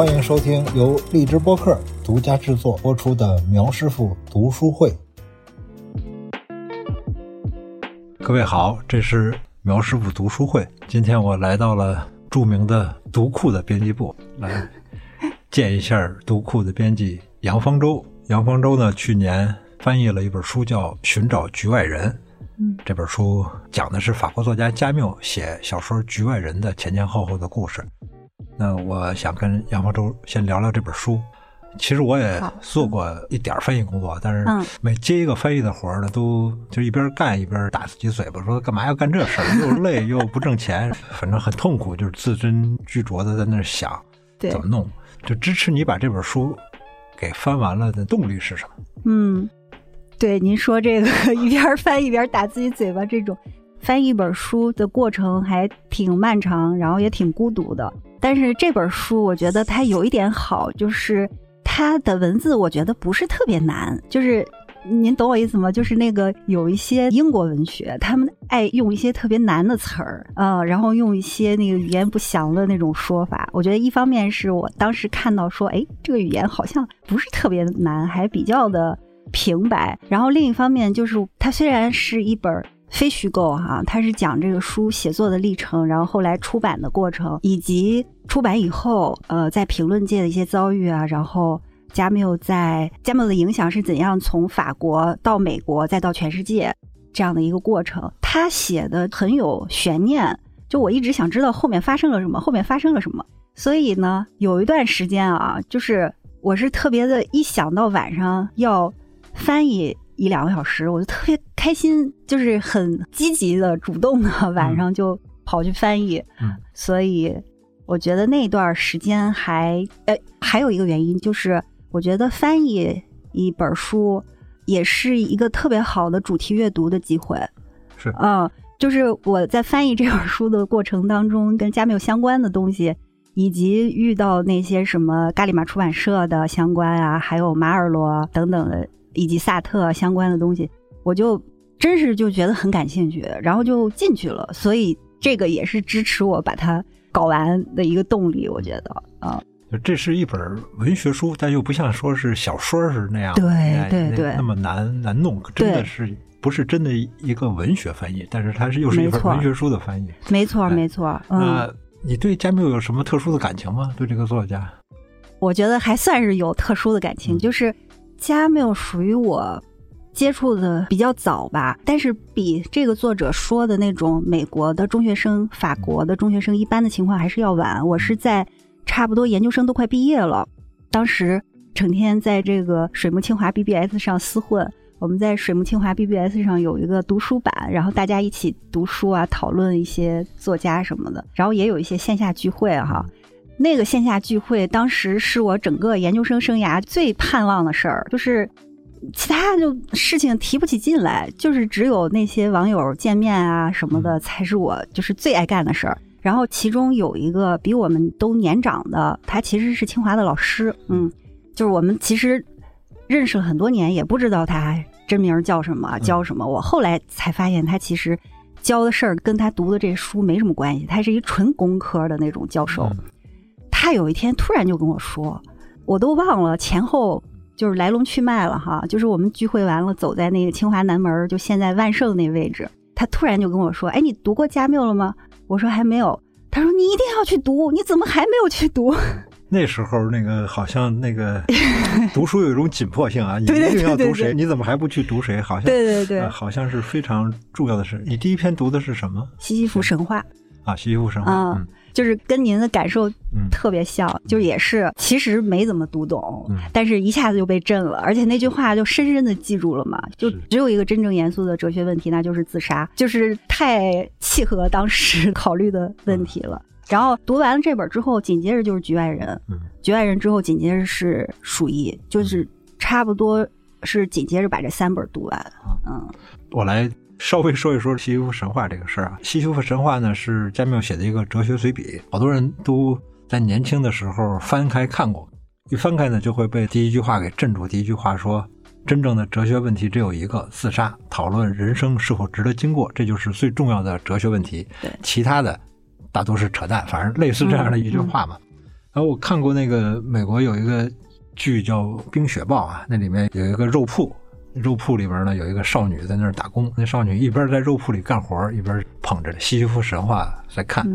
欢迎收听由荔枝播客独家制作播出的苗师傅读书会。各位好，这是苗师傅读书会。今天我来到了著名的读库的编辑部，来见一下读库的编辑杨方舟。杨方舟呢，去年翻译了一本书，叫《寻找局外人》。嗯，这本书讲的是法国作家加缪写小说《局外人》的前前后后的故事。那我想跟杨方舟先聊聊这本书。其实我也做过一点翻译工作，但是每接一个翻译的活儿呢，都就一边干一边打自己嘴巴，说干嘛要干这事儿，又累又不挣钱，反正很痛苦，就是字斟句酌的在那儿想怎么弄。就支持你把这本书给翻完了的动力是什么？嗯，对，您说这个 一边翻一边打自己嘴巴这种，翻译一本书的过程还挺漫长，然后也挺孤独的。但是这本书我觉得它有一点好，就是。它的文字我觉得不是特别难，就是您懂我意思吗？就是那个有一些英国文学，他们爱用一些特别难的词儿啊，然后用一些那个语言不详的那种说法。我觉得一方面是我当时看到说，哎，这个语言好像不是特别难，还比较的平白。然后另一方面就是，它虽然是一本非虚构哈，它是讲这个书写作的历程，然后后来出版的过程，以及出版以后呃在评论界的一些遭遇啊，然后。加缪在加缪的影响是怎样从法国到美国再到全世界这样的一个过程？他写的很有悬念，就我一直想知道后面发生了什么，后面发生了什么。所以呢，有一段时间啊，就是我是特别的，一想到晚上要翻译一两个小时，我就特别开心，就是很积极的、主动的，晚上就跑去翻译。嗯，所以我觉得那段时间还呃，还有一个原因就是。我觉得翻译一本书也是一个特别好的主题阅读的机会。是，嗯，就是我在翻译这本书的过程当中，跟加缪相关的东西，以及遇到那些什么伽利玛出版社的相关啊，还有马尔罗等等的，以及萨特相关的东西，我就真是就觉得很感兴趣，然后就进去了。所以这个也是支持我把它搞完的一个动力。我觉得，啊。这是一本文学书，但又不像说是小说是那样，对对对，那么难难弄，真的是不是真的一个文学翻译，但是它是又是一本文学书的翻译，没错没错。那你对加缪有什么特殊的感情吗？对这个作家，我觉得还算是有特殊的感情，就是加缪属于我接触的比较早吧，但是比这个作者说的那种美国的中学生、法国的中学生一般的情况还是要晚。我是在。差不多研究生都快毕业了，当时成天在这个水木清华 BBS 上厮混。我们在水木清华 BBS 上有一个读书版，然后大家一起读书啊，讨论一些作家什么的，然后也有一些线下聚会哈。那个线下聚会当时是我整个研究生生涯最盼望的事儿，就是其他就事情提不起劲来，就是只有那些网友见面啊什么的才是我就是最爱干的事儿。然后其中有一个比我们都年长的，他其实是清华的老师，嗯，就是我们其实认识了很多年，也不知道他真名叫什么，教什么。我后来才发现，他其实教的事儿跟他读的这书没什么关系，他是一纯工科的那种教授。他有一天突然就跟我说，我都忘了前后就是来龙去脉了哈，就是我们聚会完了，走在那个清华南门，就现在万盛那位置，他突然就跟我说：“哎，你读过加缪了吗？”我说还没有，他说你一定要去读，你怎么还没有去读？那时候那个好像那个读书有一种紧迫性啊，你 一定要读谁？你怎么还不去读谁？好像对对对，好像是非常重要的事。你第一篇读的是什么？西西弗神话啊，西西弗神话。嗯。就是跟您的感受特别像，就也是其实没怎么读懂，但是一下子就被震了，而且那句话就深深的记住了嘛。就只有一个真正严肃的哲学问题，那就是自杀，就是太契合当时考虑的问题了。然后读完了这本之后，紧接着就是《局外人》，《局外人》之后紧接着是《鼠疫》，就是差不多是紧接着把这三本读完。嗯，我来。稍微说一说西西弗神话这个事儿啊，西西弗神话呢是加缪写的一个哲学随笔，好多人都在年轻的时候翻开看过，一翻开呢就会被第一句话给镇住。第一句话说，真正的哲学问题只有一个，自杀。讨论人生是否值得经过，这就是最重要的哲学问题。对，其他的大多是扯淡，反正类似这样的一句话嘛。然后我看过那个美国有一个剧叫《冰雪暴》啊，那里面有一个肉铺，肉铺里边呢有一个少女在那儿打工，那少女一边在肉铺里干活，一边捧着西西弗神话在看。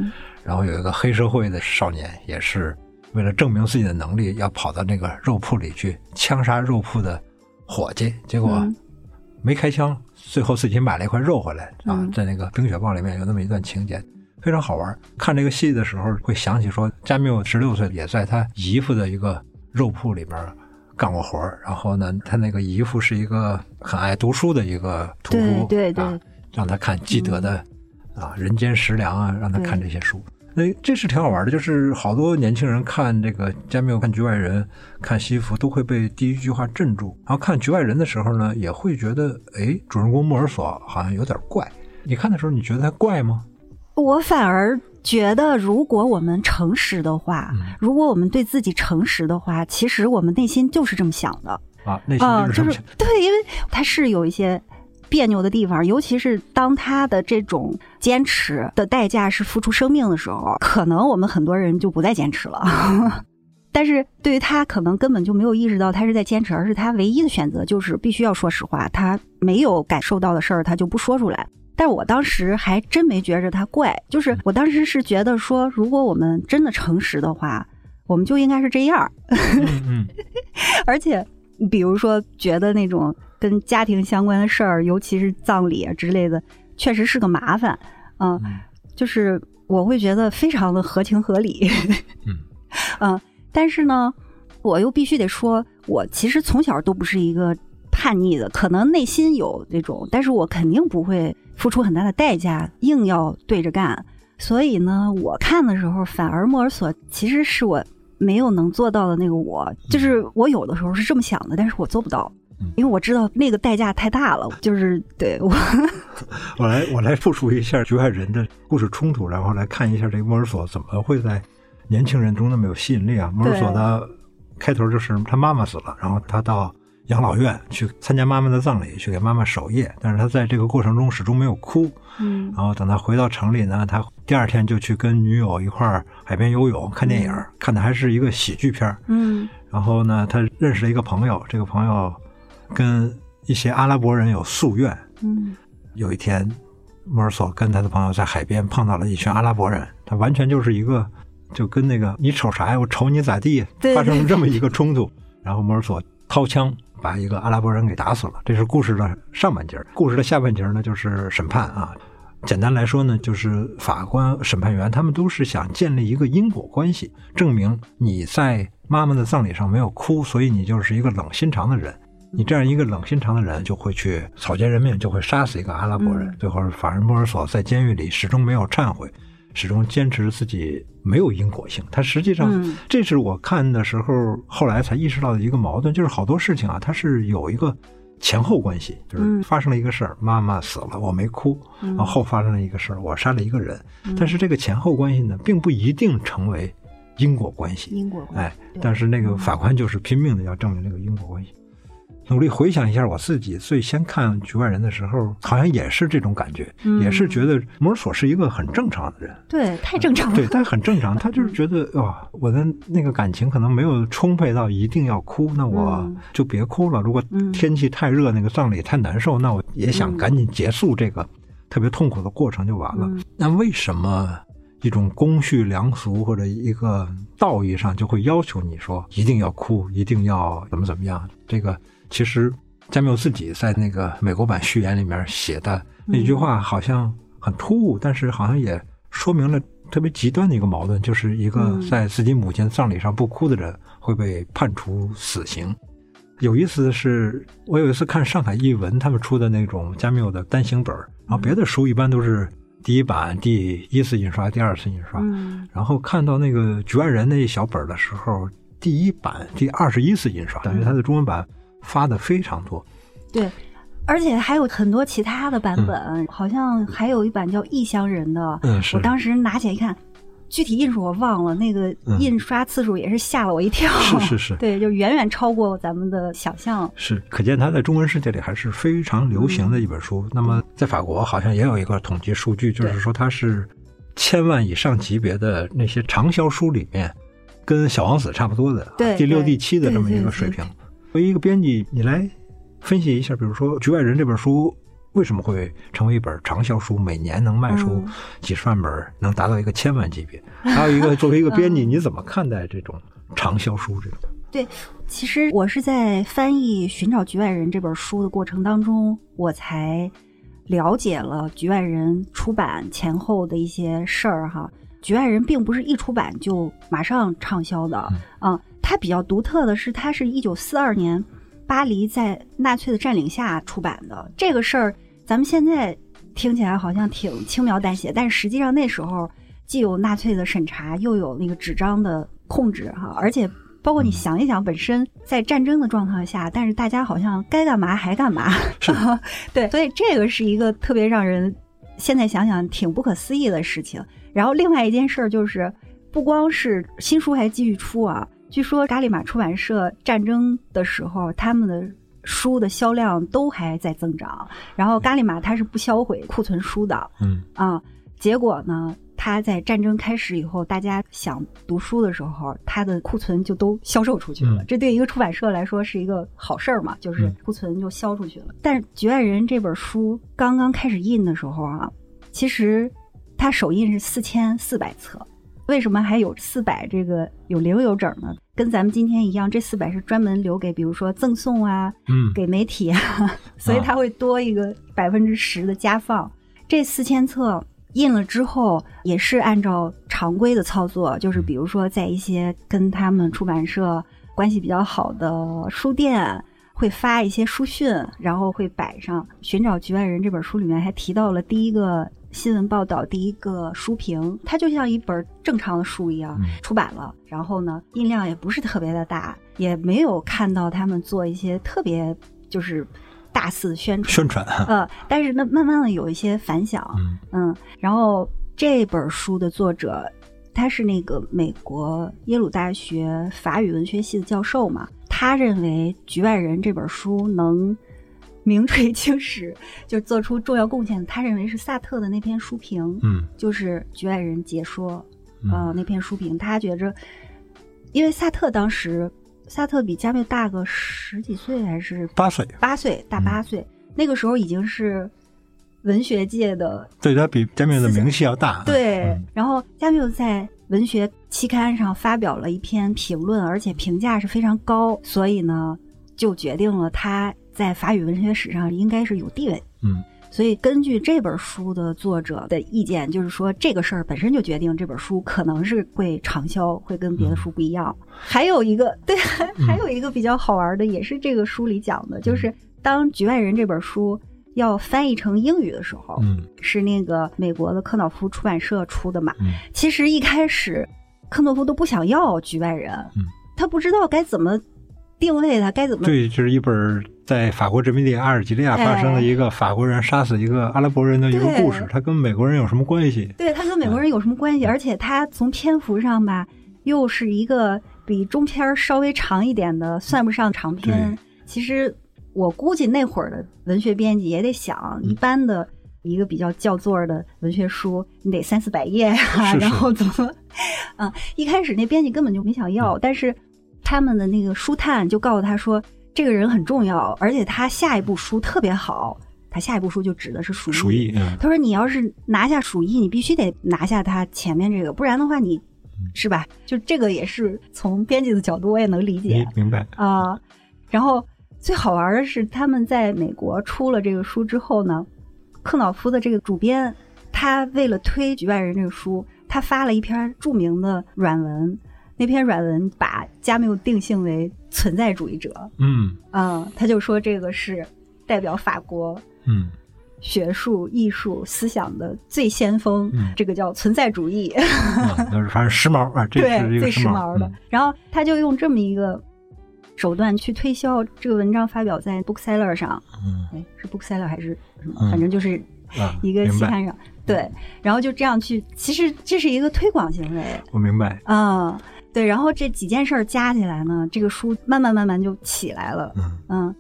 然后有一个黑社会的少年，也是为了证明自己的能力，要跑到那个肉铺里去枪杀肉铺的伙计，结果没开枪，最后自己买了一块肉回来啊！在那个《冰雪暴》里面有那么一段情节，非常好玩。看这个戏的时候，会想起说，加缪十六岁也在他姨父的一个肉铺里边干过活儿然后呢，他那个姨父是一个很爱读书的一个屠夫，对对，让他看基德的啊《人间食粮》啊，让他看这些书。那这是挺好玩的，就是好多年轻人看这个加缪看局外人，看西服都会被第一句话镇住，然后看局外人的时候呢，也会觉得，哎，主人公莫尔索好像有点怪。你看的时候，你觉得他怪吗？我反而觉得，如果我们诚实的话，如果我们对自己诚实的话，其实我们内心就是这么想的啊，内心就是。对，因为他是有一些。别扭的地方，尤其是当他的这种坚持的代价是付出生命的时候，可能我们很多人就不再坚持了。但是对于他，可能根本就没有意识到他是在坚持，而是他唯一的选择就是必须要说实话。他没有感受到的事儿，他就不说出来。但我当时还真没觉着他怪，就是我当时是觉得说，如果我们真的诚实的话，我们就应该是这样。嗯，而且比如说觉得那种。跟家庭相关的事儿，尤其是葬礼啊之类的，确实是个麻烦。嗯，就是我会觉得非常的合情合理。嗯 嗯，但是呢，我又必须得说，我其实从小都不是一个叛逆的，可能内心有那种，但是我肯定不会付出很大的代价，硬要对着干。所以呢，我看的时候，反而莫尔索其实是我没有能做到的那个我，就是我有的时候是这么想的，但是我做不到。因为我知道那个代价太大了，就是对我。我来，我来复述一下局外人的故事冲突，然后来看一下这个莫尔索怎么会在年轻人中那么有吸引力啊？莫尔索的开头就是他妈妈死了，然后他到养老院去参加妈妈的葬礼，去给妈妈守夜，但是他在这个过程中始终没有哭。嗯。然后等他回到城里呢，他第二天就去跟女友一块儿海边游泳、看电影，看的还是一个喜剧片嗯。然后呢，他认识了一个朋友，这个朋友。跟一些阿拉伯人有夙愿。嗯，有一天，莫尔索跟他的朋友在海边碰到了一群阿拉伯人，他完全就是一个，就跟那个你瞅啥呀？我瞅你咋地？发生了这么一个冲突，然后莫尔索掏枪把一个阿拉伯人给打死了。这是故事的上半截故事的下半截呢，就是审判啊。简单来说呢，就是法官、审判员他们都是想建立一个因果关系，证明你在妈妈的葬礼上没有哭，所以你就是一个冷心肠的人。你这样一个冷心肠的人，就会去草菅人命，就会杀死一个阿拉伯人。最后，法人波尔索在监狱里始终没有忏悔，始终坚持自己没有因果性。他实际上，这是我看的时候后来才意识到的一个矛盾，就是好多事情啊，它是有一个前后关系。就是发生了一个事儿，妈妈死了，我没哭；然后发生了一个事儿，我杀了一个人。但是这个前后关系呢，并不一定成为因果关系。因果关系，哎，但是那个法官就是拼命的要证明这个因果关系。努力回想一下我自己最先看《局外人》的时候，好像也是这种感觉，也是觉得摩尔索是一个很正常的人，对，太正常了，对，他很正常，他就是觉得哇，我的那个感情可能没有充沛到一定要哭，那我就别哭了。如果天气太热，那个葬礼太难受，那我也想赶紧结束这个特别痛苦的过程就完了。那为什么一种公序良俗或者一个道义上就会要求你说一定要哭，一定要怎么怎么样？这个。其实，加缪自己在那个美国版序言里面写的那句话，好像很突兀，但是好像也说明了特别极端的一个矛盾，就是一个在自己母亲葬礼上不哭的人会被判处死刑。有意思的是，我有一次看上海译文他们出的那种加缪的单行本，然后别的书一般都是第一版第一次印刷、第二次印刷，然后看到那个《局外人》那一小本的时候，第一版第二十一次印刷，等于它的中文版。发的非常多，对，而且还有很多其他的版本，好像还有一版叫《异乡人》的。嗯，我当时拿起来一看，具体印数我忘了，那个印刷次数也是吓了我一跳。是是是，对，就远远超过咱们的想象。是，可见它在中文世界里还是非常流行的一本书。那么在法国好像也有一个统计数据，就是说它是千万以上级别的那些畅销书里面。跟《小王子》差不多的，对第六、第七的这么一个水平。作为一个编辑，你来分析一下，比如说《局外人》这本书为什么会成为一本畅销书，每年能卖出几十万本，能达到一个千万级别？还有一个，作为一个编辑，你怎么看待这种畅销书这种？对，其实我是在翻译《寻找局外人》这本书的过程当中，我才了解了《局外人》出版前后的一些事儿哈。《局外人》并不是一出版就马上畅销的，嗯，它比较独特的是，它是一九四二年巴黎在纳粹的占领下出版的。这个事儿，咱们现在听起来好像挺轻描淡写，但是实际上那时候既有纳粹的审查，又有那个纸张的控制哈，而且。包括你想一想，本身在战争的状况下，但是大家好像该干嘛还干嘛 对，所以这个是一个特别让人现在想想挺不可思议的事情。然后另外一件事儿就是，不光是新书还继续出啊，据说伽利玛出版社战争的时候，他们的书的销量都还在增长。然后伽利玛它是不销毁库存书的，嗯啊，结果呢？他在战争开始以后，大家想读书的时候，他的库存就都销售出去了。这对一个出版社来说是一个好事儿嘛，就是库存就销出去了。但是《局外人》这本书刚刚开始印的时候啊，其实它首印是四千四百册。为什么还有四百这个有零有整呢？跟咱们今天一样，这四百是专门留给比如说赠送啊，嗯，给媒体啊，所以它会多一个百分之十的加放。这四千册。印了之后也是按照常规的操作，就是比如说在一些跟他们出版社关系比较好的书店会发一些书讯，然后会摆上《寻找局外人》这本书里面还提到了第一个新闻报道，第一个书评，它就像一本正常的书一样出版了。然后呢，印量也不是特别的大，也没有看到他们做一些特别就是。大肆宣传，宣传，呃，但是呢，慢慢的有一些反响，嗯，然后这本书的作者，他是那个美国耶鲁大学法语文学系的教授嘛，他认为《局外人》这本书能名垂青史，就做出重要贡献。他认为是萨特的那篇书评，嗯，就是《局外人》解说，呃，那篇书评，他觉着，因为萨特当时。萨特比加缪大个十几岁还是八岁？八岁大八岁，那个时候已经是文学界的，对他比加缪的名气要大。对，然后加缪在文学期刊上发表了一篇评论，而且评价是非常高，所以呢，就决定了他在法语文学史上应该是有地位。嗯。所以，根据这本书的作者的意见，就是说这个事儿本身就决定这本书可能是会畅销，会跟别的书不一样。还有一个，对，还有一个比较好玩的，也是这个书里讲的，就是当《局外人》这本书要翻译成英语的时候，嗯，是那个美国的科瑙夫出版社出的嘛。嗯其实一开始，科诺夫都不想要《局外人》，嗯，他不知道该怎么定位它，该怎么对，就是一本。在法国殖民地阿尔及利亚发生的一个法国人杀死一个阿拉伯人的一个故事，它跟美国人有什么关系？对它跟美国人有什么关系？而且它从篇幅上吧，又是一个比中篇稍微长一点的，算不上长篇。其实我估计那会儿的文学编辑也得想，一般的一个比较叫座的文学书，你得三四百页呀，然后怎么？嗯，一开始那编辑根本就没想要，但是他们的那个书探就告诉他说。这个人很重要，而且他下一部书特别好。他下一部书就指的是《鼠疫》。鼠疫。他说：“你要是拿下《鼠疫》，你必须得拿下他前面这个，不然的话，你是吧？就这个也是从编辑的角度，我也能理解。明白啊。然后最好玩的是，他们在美国出了这个书之后呢，克瑙夫的这个主编，他为了推《局外人》这个书，他发了一篇著名的软文。那篇软文把加缪定性为。存在主义者，嗯嗯，他就说这个是代表法国，嗯，学术艺术思想的最先锋，这个叫存在主义，就是反正时髦啊，这是最时髦的。然后他就用这么一个手段去推销这个文章，发表在 Bookseller 上，嗯，哎，是 Bookseller 还是什么？反正就是一个期刊上，对，然后就这样去，其实这是一个推广行为，我明白，啊。对，然后这几件事儿加起来呢，这个书慢慢慢慢就起来了。嗯，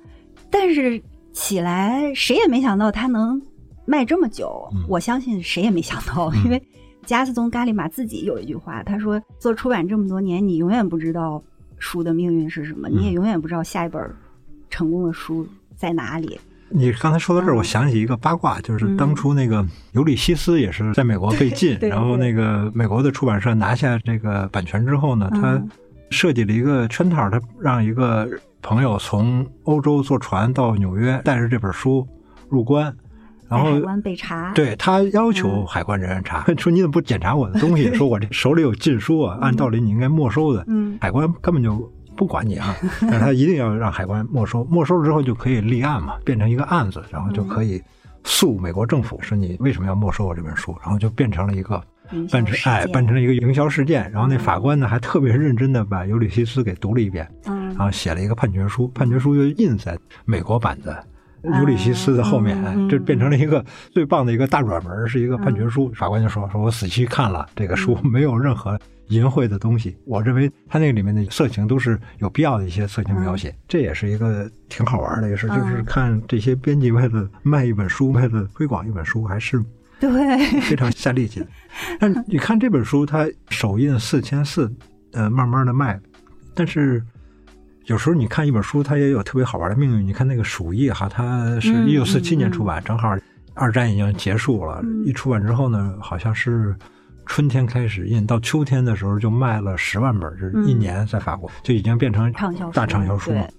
但是起来谁也没想到它能卖这么久。我相信谁也没想到，因为加斯宗·咖利马自己有一句话，他说：“做出版这么多年，你永远不知道书的命运是什么，你也永远不知道下一本成功的书在哪里。”你刚才说到这儿，我想起一个八卦，就是当初那个《尤里西斯》也是在美国被禁，然后那个美国的出版社拿下这个版权之后呢，他设计了一个圈套，他让一个朋友从欧洲坐船到纽约，带着这本书入关，然后海关被查，对他要求海关人员查，说你怎么不检查我的东西？说我这手里有禁书啊，按道理你应该没收的，嗯，海关根本就。不管你啊，但是他一定要让海关没收，没收了之后就可以立案嘛，变成一个案子，然后就可以诉美国政府说你为什么要没收我这本书，然后就变成了一个办成哎办成了一个营销事件，然后那法官呢还特别认真的把《尤里西斯》给读了一遍，嗯，然后写了一个判决书，判决书又印在美国版的《尤里西斯》的后面，这变成了一个最棒的一个大软文，是一个判决书。法官就说说我仔细看了这个书，没有任何。淫秽的东西，我认为他那个里面的色情都是有必要的一些色情描写，这也是一个挺好玩的一个事，就是看这些编辑为了卖一本书，为了推广一本书，还是对非常下力气的。但你看这本书，它首印四千四，呃，慢慢的卖，但是有时候你看一本书，它也有特别好玩的命运。你看那个《鼠疫》哈，它是一九四七年出版，正好二战已经结束了，一出版之后呢，好像是。春天开始印，到秋天的时候就卖了十万本，就是一年在法国就已经变成大畅销书了。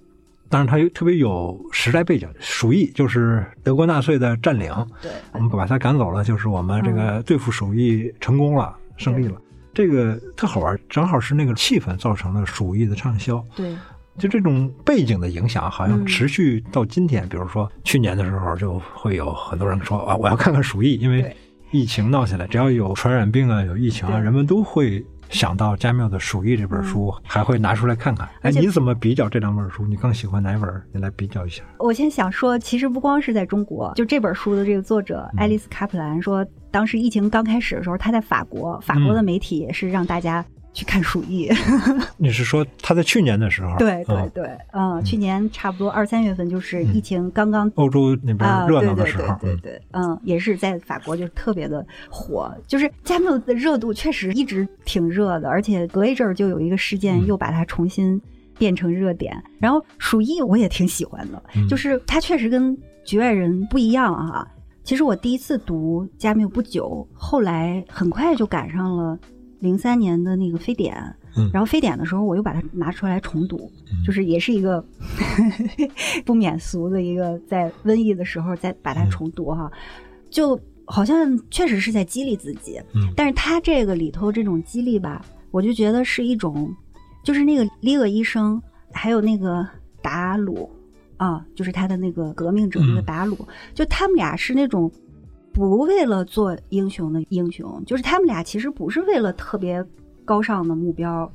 但是它又特别有时代背景，鼠疫就是德国纳粹的占领，对，我们把它赶走了，就是我们这个对付鼠疫成功了，胜利了。这个特好玩，正好是那个气氛造成了鼠疫的畅销。对，就这种背景的影响，好像持续到今天。比如说去年的时候，就会有很多人说啊，我要看看鼠疫，因为。疫情闹起来，只要有传染病啊，有疫情啊，人们都会想到加缪的《鼠疫》这本书，还会拿出来看看。哎，你怎么比较这两本书？你更喜欢哪本？你来比较一下。我先想说，其实不光是在中国，就这本书的这个作者爱丽丝·卡普兰说，当时疫情刚开始的时候，他在法国，法国的媒体也是让大家。去看鼠疫，你是说他在去年的时候？对对对，嗯，去年差不多二三月份，就是疫情刚刚欧洲那边热闹的时候，对对对，嗯，也是在法国就特别的火，就是加缪的热度确实一直挺热的，而且隔一阵儿就有一个事件又把它重新变成热点。然后鼠疫我也挺喜欢的，就是它确实跟局外人不一样啊。其实我第一次读加缪不久，后来很快就赶上了。零三年的那个非典，然后非典的时候，我又把它拿出来重读，就是也是一个 不免俗的一个，在瘟疫的时候再把它重读哈，就好像确实是在激励自己。但是他这个里头这种激励吧，我就觉得是一种，就是那个利厄医生，还有那个达鲁啊，就是他的那个革命者那个达鲁，就他们俩是那种。不为了做英雄的英雄，就是他们俩其实不是为了特别高尚的目标，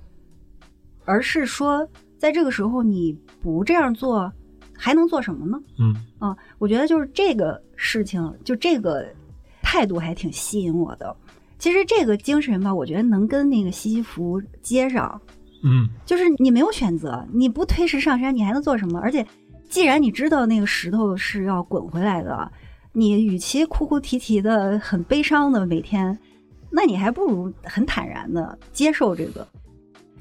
而是说在这个时候你不这样做，还能做什么呢？嗯啊，我觉得就是这个事情，就这个态度还挺吸引我的。其实这个精神吧，我觉得能跟那个西西弗接上。嗯，就是你没有选择，你不推石上山，你还能做什么？而且既然你知道那个石头是要滚回来的。你与其哭哭啼啼的、很悲伤的每天，那你还不如很坦然的接受这个。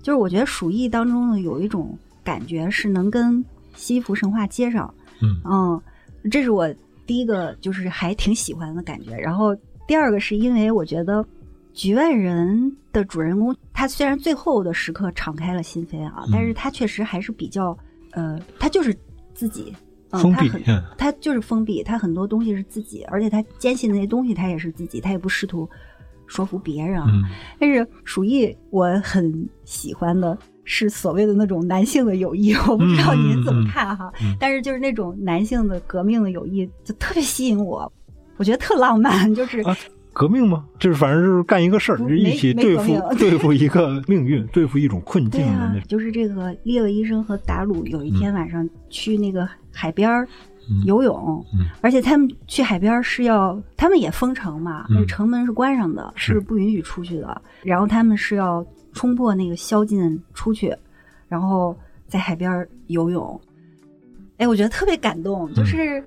就是我觉得《鼠疫》当中呢，有一种感觉是能跟西服神话接上。嗯嗯，这是我第一个就是还挺喜欢的感觉。然后第二个是因为我觉得《局外人》的主人公他虽然最后的时刻敞开了心扉啊，但是他确实还是比较呃，他就是自己。封闭，他就是封闭，他很多东西是自己，而且他坚信那些东西，他也是自己，他也不试图说服别人。但是鼠疫，我很喜欢的是所谓的那种男性的友谊，我不知道您怎么看哈。但是就是那种男性的革命的友谊，就特别吸引我，我觉得特浪漫，就是。革命吗？就是反正就是干一个事儿，就一起对付 对付一个命运，对付一种困境的那。就是这个列维医生和达鲁有一天晚上去那个海边游泳，而且他们去海边是要，他们也封城嘛，那城门是关上的，是不允许出去的。然后他们是要冲破那个宵禁出去，然后在海边游泳。哎，我觉得特别感动，就是。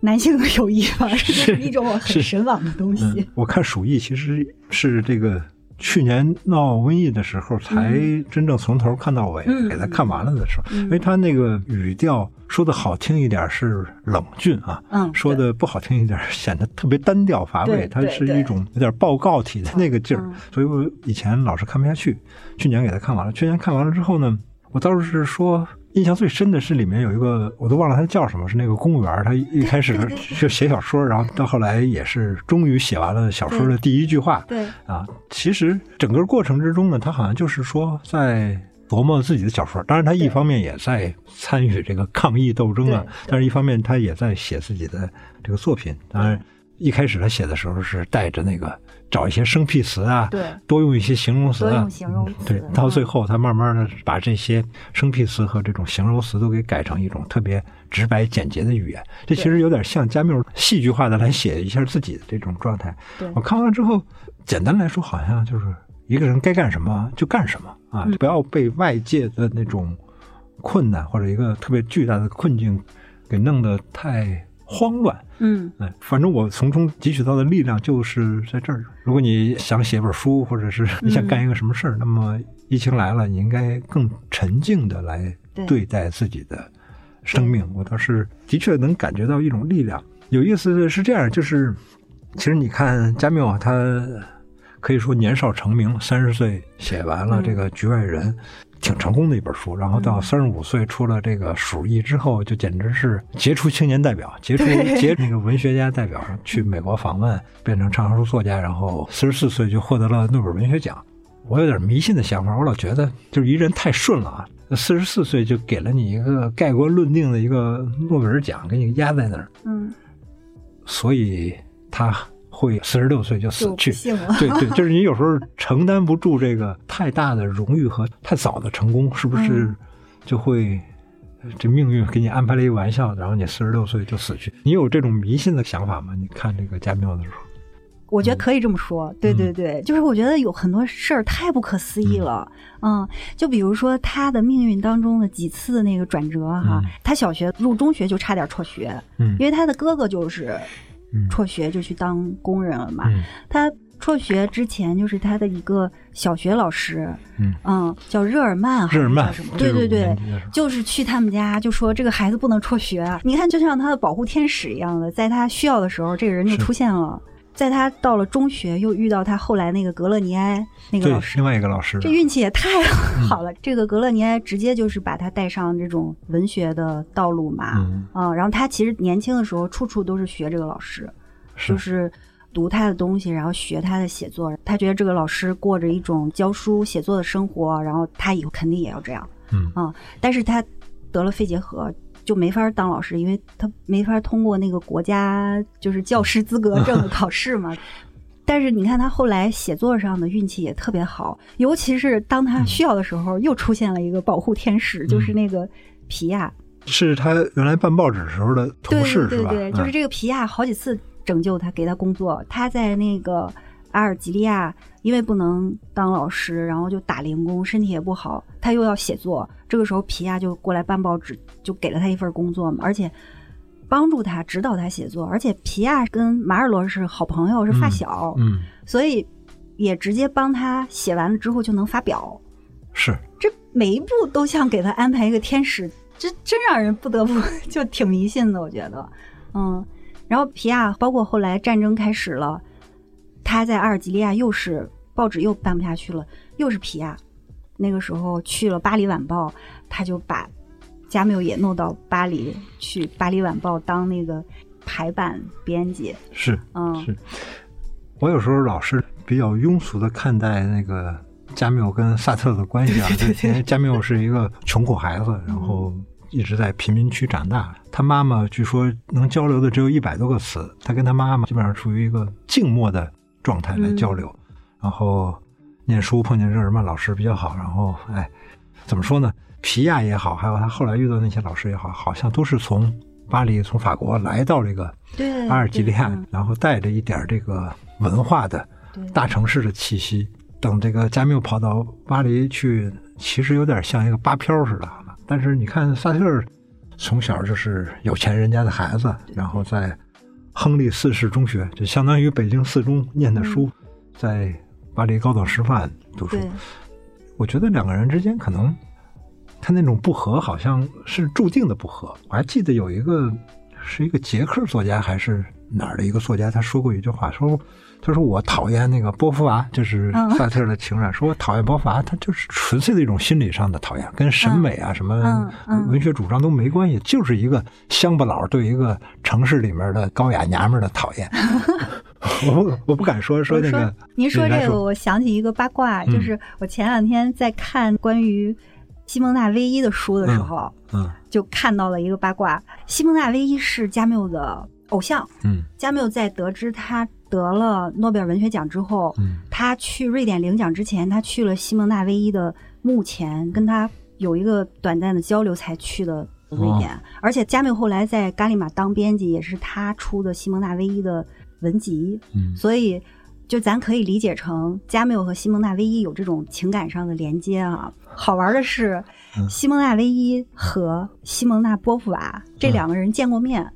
男性的友谊吧，是 一种很神往的东西。我看鼠疫其实是这个。去年闹瘟疫的时候，才真正从头看到尾，给他看完了的时候，因为他那个语调说的好听一点是冷峻啊，说的不好听一点显得特别单调乏味，它是一种有点报告体的那个劲儿，所以我以前老是看不下去。去年给他看完了，去年看完了之后呢，我倒是说。印象最深的是里面有一个，我都忘了他叫什么，是那个公务员。他一开始就写小说，然后到后来也是终于写完了小说的第一句话。对啊，其实整个过程之中呢，他好像就是说在琢磨自己的小说。当然，他一方面也在参与这个抗议斗争啊，但是一方面他也在写自己的这个作品。当然，一开始他写的时候是带着那个。找一些生僻词啊，对，多用一些形容词啊，形容词。对，到最后他慢慢的把这些生僻词和这种形容词都给改成一种特别直白简洁的语言。这其实有点像加缪戏剧化的来写一下自己的这种状态。我看完之后，简单来说，好像就是一个人该干什么就干什么啊，不要被外界的那种困难或者一个特别巨大的困境给弄得太。慌乱，嗯，哎，反正我从中汲取到的力量就是在这儿。如果你想写本书，或者是你 想干一个什么事儿，那么疫情来了，你应该更沉静的来对待自己的生命。我倒是的确能感觉到一种力量。有意思的是这样，就是其实你看加缪，他可以说年少成名，三十岁写完了这个《局外人》。挺成功的一本书，然后到三十五岁出了这个《鼠疫》之后，就简直是杰出青年代表，杰出杰那个文学家代表，去美国访问，变成畅销书作家，然后四十四岁就获得了诺贝尔文学奖。我有点迷信的想法，我老觉得就是一人太顺了啊，四十四岁就给了你一个盖棺论定的一个诺贝尔奖，给你压在那儿，嗯，所以他。会四十六岁就死去，对对，就是你有时候承担不住这个太大的荣誉和太早的成功，是不是就会这命运给你安排了一个玩笑，然后你四十六岁就死去？你有这种迷信的想法吗？你看这个加缪的时候，我觉得可以这么说，对对对，就是我觉得有很多事儿太不可思议了，嗯，就比如说他的命运当中的几次的那个转折哈，他小学入中学就差点辍学，嗯，因为他的哥哥就是。辍学就去当工人了嘛？他辍学之前就是他的一个小学老师，嗯，叫热尔曼，热尔曼什么？对对对，就是去他们家就说这个孩子不能辍学啊！你看，就像他的保护天使一样的，在他需要的时候，这个人就出现了。在他到了中学，又遇到他后来那个格勒尼埃那个老师，另外一个老师，这运气也太好了。这个格勒尼埃直接就是把他带上这种文学的道路嘛，嗯，然后他其实年轻的时候处处都是学这个老师，就是读他的东西，然后学他的写作。他觉得这个老师过着一种教书写作的生活，然后他以后肯定也要这样，嗯，但是他得了肺结核。就没法当老师，因为他没法通过那个国家就是教师资格证的考试嘛。但是你看他后来写作上的运气也特别好，尤其是当他需要的时候，又出现了一个保护天使，就是那个皮亚，是他原来办报纸时候的同事？对对对，就是这个皮亚好几次拯救他，给他工作。他在那个阿尔及利亚。因为不能当老师，然后就打零工，身体也不好，他又要写作。这个时候，皮亚就过来办报纸，就给了他一份工作嘛，而且帮助他指导他写作。而且皮亚跟马尔罗是好朋友，是发小，嗯，所以也直接帮他写完了之后就能发表。是，这每一步都像给他安排一个天使，这真让人不得不 就挺迷信的，我觉得，嗯。然后皮亚包括后来战争开始了。他在阿尔及利亚又是报纸又办不下去了，又是皮亚。那个时候去了《巴黎晚报》，他就把加缪也弄到巴黎去，《巴黎晚报》当那个排版编辑。是，嗯，是。我有时候老是比较庸俗的看待那个加缪跟萨特的关系啊，因为加缪是一个穷苦孩子，然后一直在贫民区长大。他妈妈据说能交流的只有一百多个词，他跟他妈妈基本上处于一个静默的。状态来交流，然后念书碰见热尔曼老师比较好，然后哎，怎么说呢？皮亚也好，还有他后来遇到那些老师也好，好像都是从巴黎、从法国来到这个阿尔及利亚，然后带着一点这个文化的大城市的气息。等这个加缪跑到巴黎去，其实有点像一个巴漂似的。但是你看萨特从小就是有钱人家的孩子，然后在亨利四世中学，就相当于北京四中念的书，在巴黎高等师范读书。我觉得两个人之间可能他那种不和，好像是注定的不和。我还记得有一个是一个捷克作家还是哪儿的一个作家，他说过一句话，说。他说：“我讨厌那个波伏娃，就是萨特的情人。说我讨厌波伏娃，他就是纯粹的一种心理上的讨厌，跟审美啊什么文学主张都没关系，就是一个乡巴佬对一个城市里面的高雅娘们的讨厌。我不我不敢说说那个。您说这个，我想起一个八卦，就是我前两天在看关于西蒙娜·威伊的书的时候，嗯，就看到了一个八卦。西蒙娜·威伊是加缪的偶像，嗯，加缪在得知他。”得了诺贝尔文学奖之后，嗯他去瑞典领奖之前，他去了西蒙娜·威伊的墓前，跟他有一个短暂的交流，才去的瑞典。而且加缪后来在伽利玛当编辑，也是他出的西蒙娜·威伊的文集。嗯所以，就咱可以理解成加缪和西蒙娜·威伊有这种情感上的连接啊。好玩的是，西蒙娜·威伊和西蒙娜·波伏娃这两个人见过面。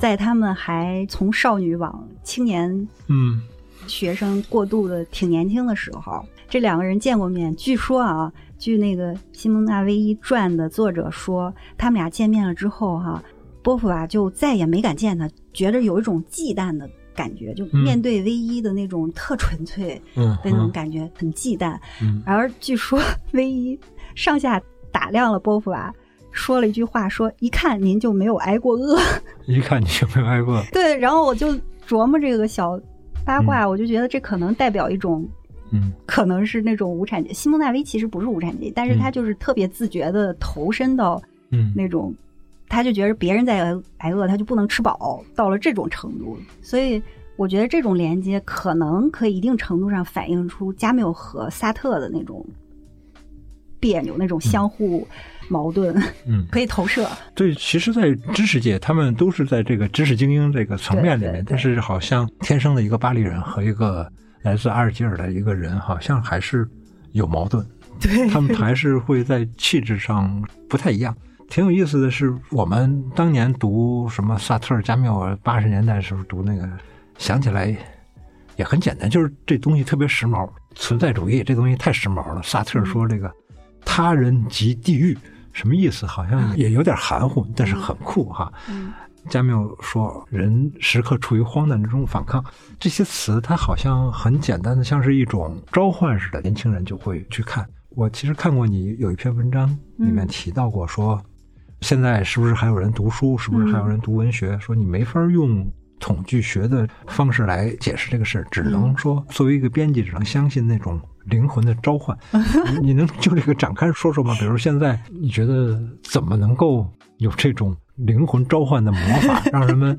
在他们还从少女往青年嗯学生过渡的挺年轻的时候，这两个人见过面。据说啊，据那个《西蒙娜·维伊传》的作者说，他们俩见面了之后，哈，波伏娃就再也没敢见他，觉得有一种忌惮的感觉，就面对唯一的那种特纯粹的那种感觉，很忌惮。而据说 唯一上下打量了波伏娃。说了一句话，说一看您就没有挨过饿，一看你就没有挨过。对，然后我就琢磨这个小八卦，我就觉得这可能代表一种，嗯，可能是那种无产阶级。西蒙娜威其实不是无产阶级，但是他就是特别自觉的投身到，嗯，那种，他就觉得别人在挨挨饿，他就不能吃饱，到了这种程度。所以我觉得这种连接可能可以一定程度上反映出加缪和萨特的那种别扭，那种相互。矛盾，嗯，可以投射。对，其实，在知识界，他们都是在这个知识精英这个层面里面，但是好像天生的一个巴黎人和一个来自阿尔及尔的一个人，好像还是有矛盾。对，他们还是会在气质上不太一样。挺有意思的是，我们当年读什么萨特、加缪，八十年代时候读那个，想起来也很简单，就是这东西特别时髦，存在主义这东西太时髦了。萨特说这个他人即地狱。什么意思？好像也有点含糊，但是很酷哈。加缪说：“人时刻处于荒诞之中反抗。”这些词，它好像很简单的，像是一种召唤似的。年轻人就会去看。我其实看过你有一篇文章，里面提到过，说现在是不是还有人读书？是不是还有人读文学？说你没法用统计学的方式来解释这个事儿，只能说作为一个编辑，只能相信那种。灵魂的召唤，你能就这个展开说说吗？比如现在你觉得怎么能够有这种灵魂召唤的魔法，让人们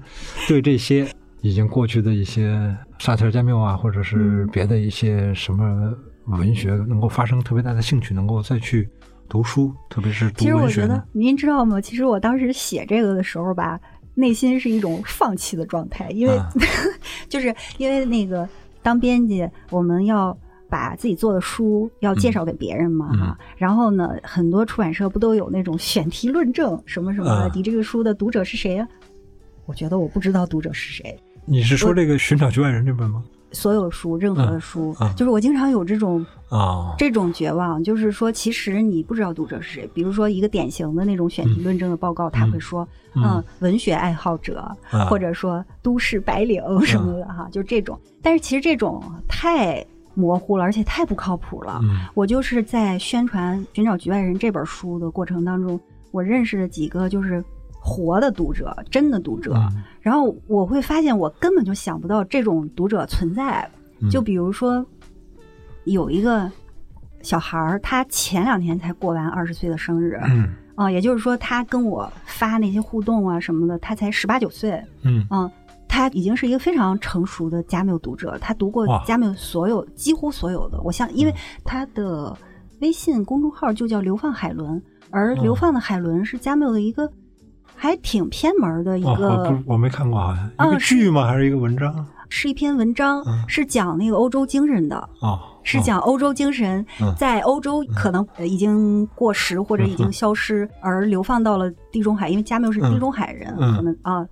对这些已经过去的一些萨特、加缪啊，或者是别的一些什么文学，能够发生特别大的兴趣，能够再去读书，特别是读文学。其实我觉得，您知道吗？其实我当时写这个的时候吧，内心是一种放弃的状态，因为 就是因为那个当编辑，我们要。把自己做的书要介绍给别人嘛哈，然后呢，很多出版社不都有那种选题论证什么什么的？你这个书的读者是谁呀？我觉得我不知道读者是谁。你是说这个《寻找局外人》这本吗？所有书，任何的书，就是我经常有这种啊这种绝望，就是说，其实你不知道读者是谁。比如说一个典型的那种选题论证的报告，他会说，嗯，文学爱好者，或者说都市白领什么的哈，就这种。但是其实这种太。模糊了，而且太不靠谱了。我就是在宣传《寻找局外人》这本书的过程当中，我认识了几个就是活的读者，真的读者。然后我会发现，我根本就想不到这种读者存在。就比如说，有一个小孩儿，他前两天才过完二十岁的生日，嗯，啊，也就是说，他跟我发那些互动啊什么的，他才十八九岁，嗯，啊。他已经是一个非常成熟的加缪读者，他读过加缪所有几乎所有的。我像，因为他的微信公众号就叫“流放海伦”，而《流放的海伦》是加缪的一个还挺偏门的一个。我没看过，好像一个剧吗？还是一个文章？是一篇文章，是讲那个欧洲精神的哦，是讲欧洲精神在欧洲可能已经过时或者已经消失，而流放到了地中海，因为加缪是地中海人，可能啊，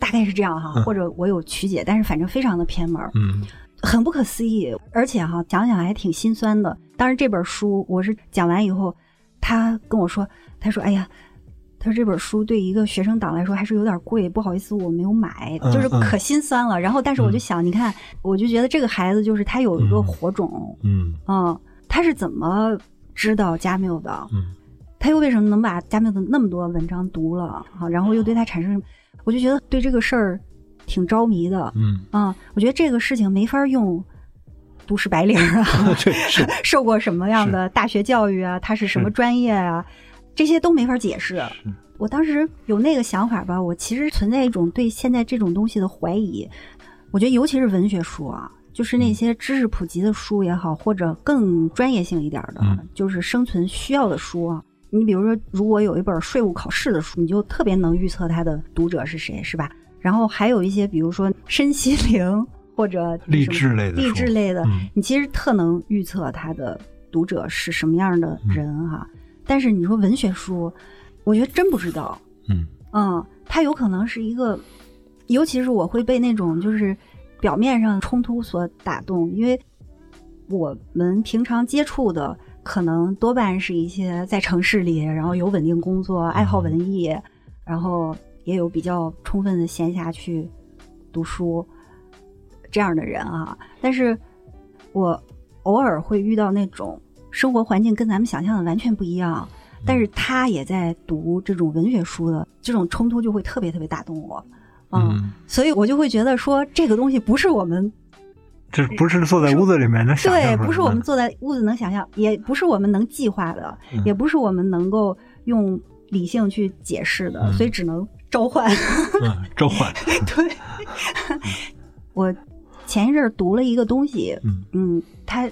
大概是这样哈，或者我有曲解，但是反正非常的偏门，嗯，很不可思议，而且哈讲讲还挺心酸的。当然这本书我是讲完以后，他跟我说，他说：“哎呀。”他说这本书对一个学生党来说还是有点贵，不好意思，我没有买，就是可心酸了。然后，但是我就想，你看，我就觉得这个孩子就是他有一个火种，嗯嗯，他是怎么知道加缪的？嗯，他又为什么能把加缪的那么多文章读了？啊，然后又对他产生，我就觉得对这个事儿挺着迷的。嗯啊，我觉得这个事情没法用都市白领啊，受过什么样的大学教育啊？他是什么专业啊？这些都没法解释。我当时有那个想法吧，我其实存在一种对现在这种东西的怀疑。我觉得，尤其是文学书啊，就是那些知识普及的书也好，或者更专业性一点的，就是生存需要的书啊。你比如说，如果有一本税务考试的书，你就特别能预测它的读者是谁，是吧？然后还有一些，比如说身心灵或者励志类的、励志类的，你其实特能预测它的读者是什么样的人哈。但是你说文学书，我觉得真不知道。嗯嗯，它有可能是一个，尤其是我会被那种就是表面上冲突所打动，因为我们平常接触的可能多半是一些在城市里，然后有稳定工作、爱好文艺，然后也有比较充分的闲暇去读书这样的人啊。但是我偶尔会遇到那种。生活环境跟咱们想象的完全不一样，但是他也在读这种文学书的，这种冲突就会特别特别打动我，嗯，所以我就会觉得说这个东西不是我们，这不是坐在屋子里面能想象，对，不是我们坐在屋子能想象，也不是我们能计划的，也不是我们能够用理性去解释的，所以只能召唤，召唤，对，我前一阵读了一个东西，嗯嗯，他。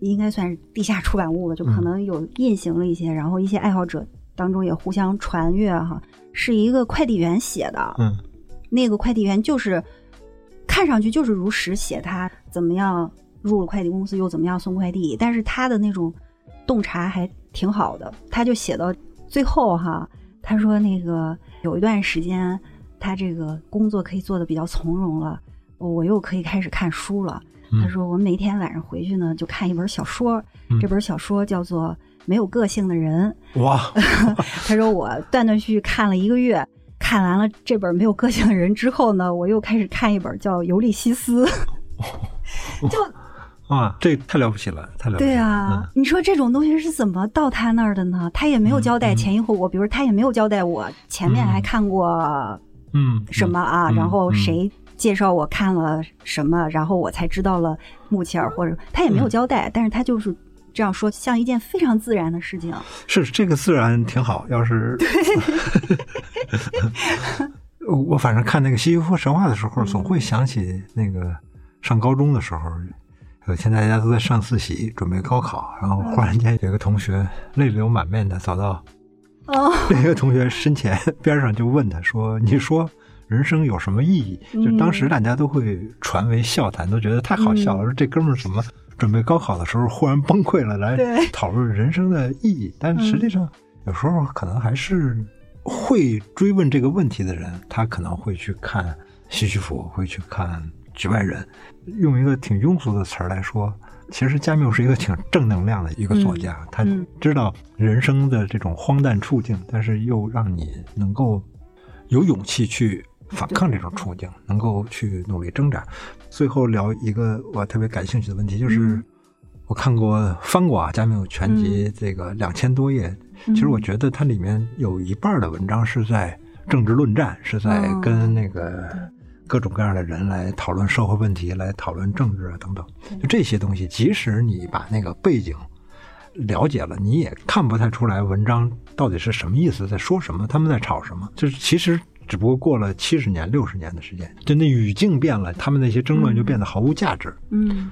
应该算是地下出版物了，就可能有印行了一些，然后一些爱好者当中也互相传阅哈。是一个快递员写的，嗯，那个快递员就是看上去就是如实写他怎么样入了快递公司，又怎么样送快递，但是他的那种洞察还挺好的。他就写到最后哈，他说那个有一段时间他这个工作可以做的比较从容了，我又可以开始看书了。他说：“我每天晚上回去呢，就看一本小说。这本小说叫做《没有个性的人》。哇！他说我断断续续看了一个月，看完了这本《没有个性的人》之后呢，我又开始看一本叫《尤利西斯》。就啊，这太了不起了，太了不起！对啊，你说这种东西是怎么到他那儿的呢？他也没有交代前因后果，比如他也没有交代我前面还看过嗯什么啊，然后谁。”介绍我看了什么，然后我才知道了穆切尔，或者他也没有交代，但是他就是这样说，像一件非常自然的事情。是这个自然挺好，要是 我反正看那个西西弗神话的时候，总会想起那个上高中的时候，有一天大家都在上自习，准备高考，然后忽然间有个同学泪流满面的走到 另一个同学身前边上，就问他说：“你说。”人生有什么意义？就当时大家都会传为笑谈，都觉得太好笑了。说这哥们儿怎么准备高考的时候忽然崩溃了，来 讨论人生的意义？但实际上，有时候可能还是会追问这个问题的人，他可能会去看西西弗，会去看《局外人》。用一个挺庸俗的词儿来说，其实加缪是一个挺正能量的一个作家。他知道人生的这种荒诞处境，但是又让你能够有勇气去。反抗这种处境，能够去努力挣扎。最后聊一个我特别感兴趣的问题，就是我看过翻过啊《加缪全集》这个两千多页，其实我觉得它里面有一半的文章是在政治论战，是在跟那个各种各样的人来讨论社会问题，来讨论政治啊等等。就这些东西，即使你把那个背景了解了，你也看不太出来文章到底是什么意思，在说什么，他们在吵什么。就是其实。只不过过了七十年、六十年的时间，就那语境变了，他们那些争论就变得毫无价值。嗯，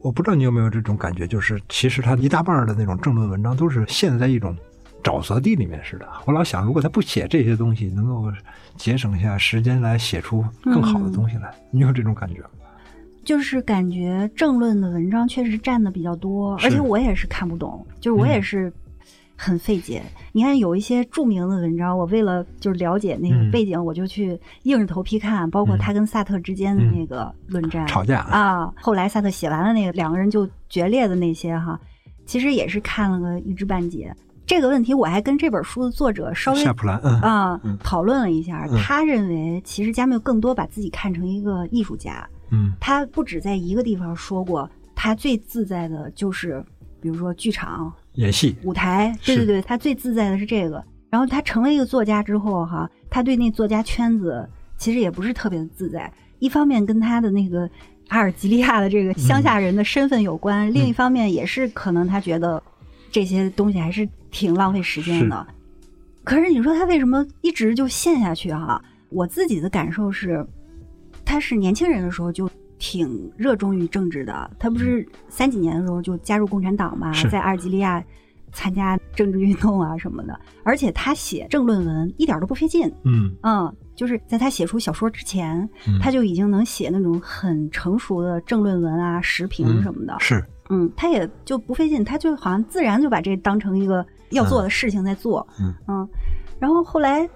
我不知道你有没有这种感觉，就是其实他一大半的那种政论文章都是陷在一种沼泽地里面似的。我老想，如果他不写这些东西，能够节省一下时间来写出更好的东西来。你有这种感觉吗？就是感觉政论的文章确实占的比较多，而且我也是看不懂，就是我也是很费解。你看有一些著名的文章，我为了就是了解那个背景，我就去硬着头皮看，包括他跟萨特之间的那个论战、吵架啊。后来萨特写完了那个两个人就决裂的那些哈，其实也是看了个一知半解。这个问题我还跟这本书的作者稍微夏普兰啊讨论了一下，他认为其实加缪更多把自己看成一个艺术家。嗯，他不止在一个地方说过，他最自在的就是，比如说剧场、演戏、舞台。对对对，他最自在的是这个。然后他成为一个作家之后，哈，他对那作家圈子其实也不是特别的自在。一方面跟他的那个阿尔及利亚的这个乡下人的身份有关，另一方面也是可能他觉得这些东西还是挺浪费时间的。可是你说他为什么一直就陷下去？哈，我自己的感受是。他是年轻人的时候就挺热衷于政治的，他不是三几年的时候就加入共产党嘛，在阿尔及利亚参加政治运动啊什么的，而且他写政论文一点都不费劲，嗯。嗯，就是在他写出小说之前，他就已经能写那种很成熟的政论文啊、时评什么的，是，嗯，他也就不费劲，他就好像自然就把这当成一个要做的事情在做，嗯。嗯，然后后来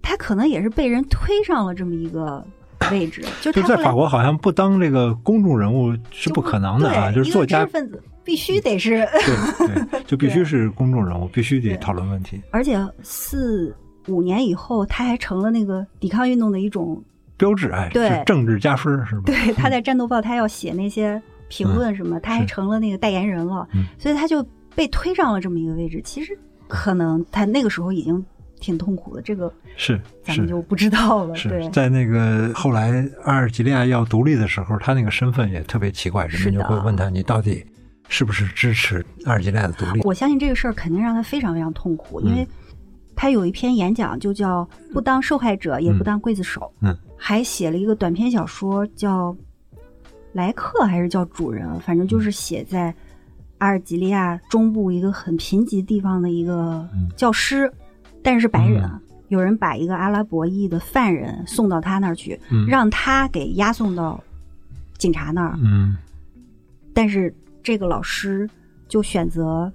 他可能也是被人推上了这么一个。位置就就在法国，好像不当这个公众人物是不可能的啊！就是作家分子必须得是，对对，就 必须是公众人物，必须得讨论问题。而且四五年以后，他还成了那个抵抗运动的一种标志，哎，对，政治加分是吧？对，他在《战斗报》，他要写那些评论什么，他还成了那个代言人了，所以他就被推上了这么一个位置。其实可能他那个时候已经。挺痛苦的，这个是咱们就不知道了。是在那个后来阿尔及利亚要独立的时候，他那个身份也特别奇怪，人们就会问他：“你到底是不是支持阿尔及利亚的独立？”我相信这个事儿肯定让他非常非常痛苦，因为他有一篇演讲就叫“不当受害者，也不当刽子手”，嗯，还写了一个短篇小说叫《来客》还是叫《主人》，反正就是写在阿尔及利亚中部一个很贫瘠地方的一个教师。但是是白人，有人把一个阿拉伯裔的犯人送到他那儿去，让他给押送到警察那儿。嗯，但是这个老师就选择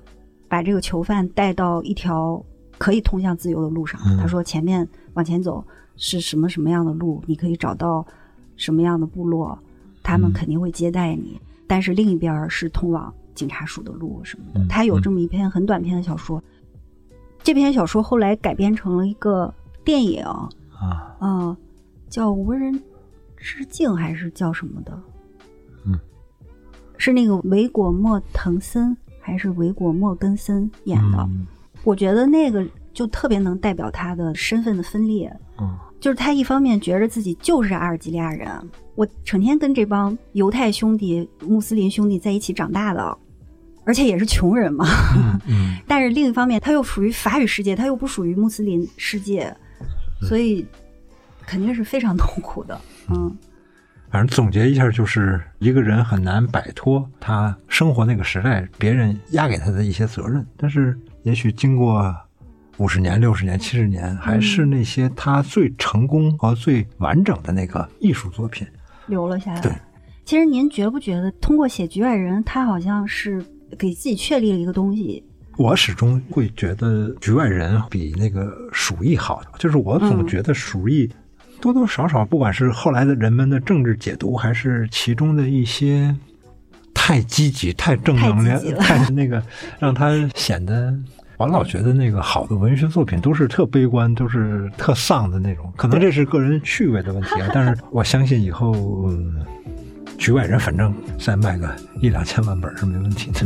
把这个囚犯带到一条可以通向自由的路上。他说：“前面往前走是什么什么样的路？你可以找到什么样的部落，他们肯定会接待你。但是另一边是通往警察署的路什么的。”他有这么一篇很短篇的小说。这篇小说后来改编成了一个电影啊，嗯，叫《无人之境》还是叫什么的？嗯，是那个维果莫滕森还是维果莫根森演的？我觉得那个就特别能代表他的身份的分裂。嗯，就是他一方面觉着自己就是阿尔及利亚人，我成天跟这帮犹太兄弟、穆斯林兄弟在一起长大的。而且也是穷人嘛，但是另一方面，他又属于法语世界，他又不属于穆斯林世界，所以肯定是非常痛苦的。嗯，反正总结一下，就是一个人很难摆脱他生活那个时代别人压给他的一些责任，但是也许经过五十年、六十年、七十年，还是那些他最成功和最完整的那个艺术作品。留了下来。对，其实您觉不觉得，通过写《局外人》，他好像是。给自己确立了一个东西，我始终会觉得局外人比那个鼠疫好。就是我总觉得鼠疫多多少少，不管是后来的人们的政治解读，还是其中的一些太积极、太正能量、太 那个，让他显得我老觉得那个好的文学作品都是特悲观、都是特丧的那种。可能这是个人趣味的问题啊，但是我相信以后。局外人反正再卖个一两千万本是没问题的。